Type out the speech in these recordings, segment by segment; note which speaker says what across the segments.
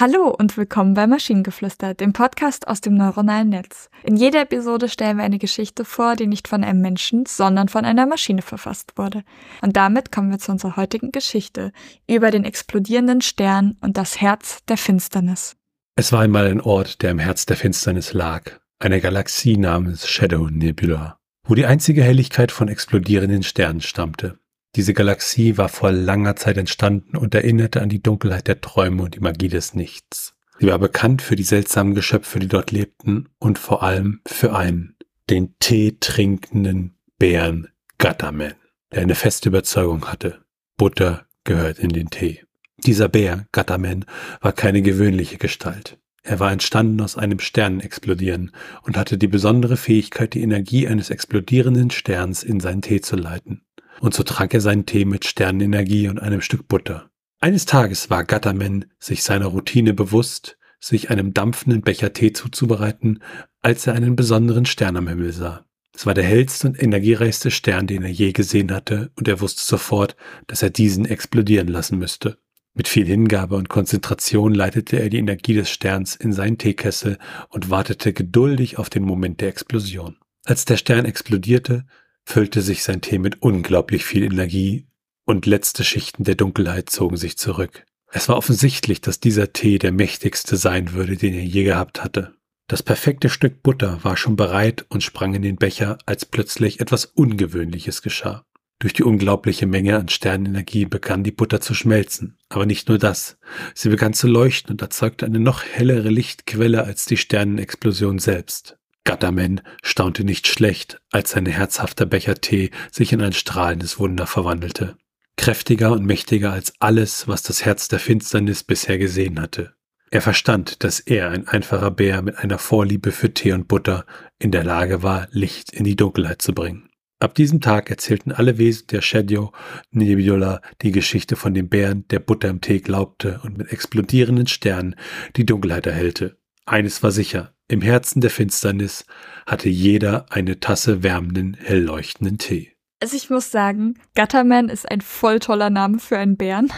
Speaker 1: Hallo und willkommen bei Maschinengeflüster, dem Podcast aus dem neuronalen Netz. In jeder Episode stellen wir eine Geschichte vor, die nicht von einem Menschen, sondern von einer Maschine verfasst wurde. Und damit kommen wir zu unserer heutigen Geschichte über den explodierenden Stern und das Herz der Finsternis.
Speaker 2: Es war einmal ein Ort, der im Herz der Finsternis lag, eine Galaxie namens Shadow Nebula, wo die einzige Helligkeit von explodierenden Sternen stammte. Diese Galaxie war vor langer Zeit entstanden und erinnerte an die Dunkelheit der Träume und die Magie des Nichts. Sie war bekannt für die seltsamen Geschöpfe, die dort lebten und vor allem für einen, den Tee trinkenden Bären Gutterman, der eine feste Überzeugung hatte. Butter gehört in den Tee. Dieser Bär, Gutterman, war keine gewöhnliche Gestalt. Er war entstanden aus einem Sternenexplodieren und hatte die besondere Fähigkeit, die Energie eines explodierenden Sterns in seinen Tee zu leiten und so trank er seinen Tee mit Sternenenergie und einem Stück Butter. Eines Tages war Gatterman sich seiner Routine bewusst, sich einem dampfenden Becher Tee zuzubereiten, als er einen besonderen Stern am Himmel sah. Es war der hellste und energiereichste Stern, den er je gesehen hatte, und er wusste sofort, dass er diesen explodieren lassen müsste. Mit viel Hingabe und Konzentration leitete er die Energie des Sterns in seinen Teekessel und wartete geduldig auf den Moment der Explosion. Als der Stern explodierte, füllte sich sein Tee mit unglaublich viel Energie und letzte Schichten der Dunkelheit zogen sich zurück. Es war offensichtlich, dass dieser Tee der mächtigste sein würde, den er je gehabt hatte. Das perfekte Stück Butter war schon bereit und sprang in den Becher, als plötzlich etwas Ungewöhnliches geschah. Durch die unglaubliche Menge an Sternenenergie begann die Butter zu schmelzen. Aber nicht nur das. Sie begann zu leuchten und erzeugte eine noch hellere Lichtquelle als die Sternenexplosion selbst. Gutterman staunte nicht schlecht, als sein herzhafter Becher Tee sich in ein strahlendes Wunder verwandelte. Kräftiger und mächtiger als alles, was das Herz der Finsternis bisher gesehen hatte. Er verstand, dass er, ein einfacher Bär mit einer Vorliebe für Tee und Butter, in der Lage war, Licht in die Dunkelheit zu bringen. Ab diesem Tag erzählten alle Wesen der Shadow Nebula die Geschichte von dem Bären, der Butter im Tee glaubte und mit explodierenden Sternen die Dunkelheit erhellte. Eines war sicher, im Herzen der Finsternis hatte jeder eine Tasse wärmenden, hellleuchtenden Tee.
Speaker 1: Also ich muss sagen, Gutterman ist ein voll toller Name für einen Bären.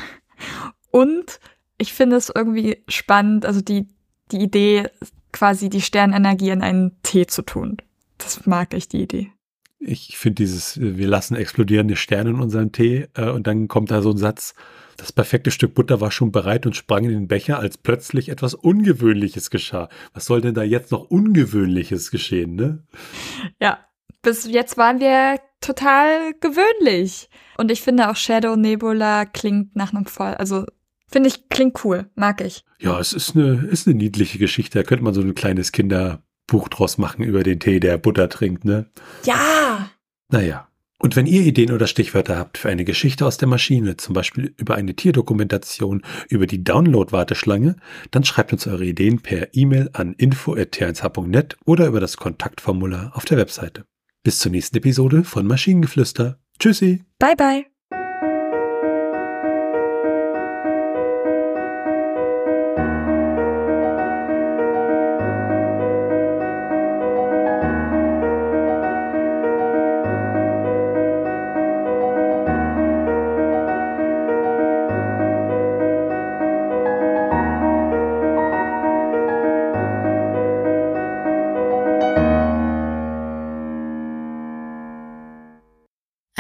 Speaker 1: Und ich finde es irgendwie spannend, also die, die Idee, quasi die Sternenergie in einen Tee zu tun. Das mag ich, die Idee.
Speaker 2: Ich finde dieses, wir lassen explodierende Sterne in unserem Tee äh, und dann kommt da so ein Satz, das perfekte Stück Butter war schon bereit und sprang in den Becher, als plötzlich etwas Ungewöhnliches geschah. Was soll denn da jetzt noch Ungewöhnliches geschehen, ne?
Speaker 1: Ja, bis jetzt waren wir total gewöhnlich. Und ich finde auch Shadow Nebula klingt nach einem Voll, also finde ich, klingt cool, mag ich.
Speaker 2: Ja, es ist eine, ist eine niedliche Geschichte. Da könnte man so ein kleines Kinderbuch draus machen über den Tee, der Butter trinkt, ne?
Speaker 1: Ja!
Speaker 2: Naja. Und wenn ihr Ideen oder Stichwörter habt für eine Geschichte aus der Maschine, zum Beispiel über eine Tierdokumentation, über die Download-Warteschlange, dann schreibt uns eure Ideen per E-Mail an info.t1h.net oder über das Kontaktformular auf der Webseite. Bis zur nächsten Episode von Maschinengeflüster. Tschüssi.
Speaker 1: Bye bye.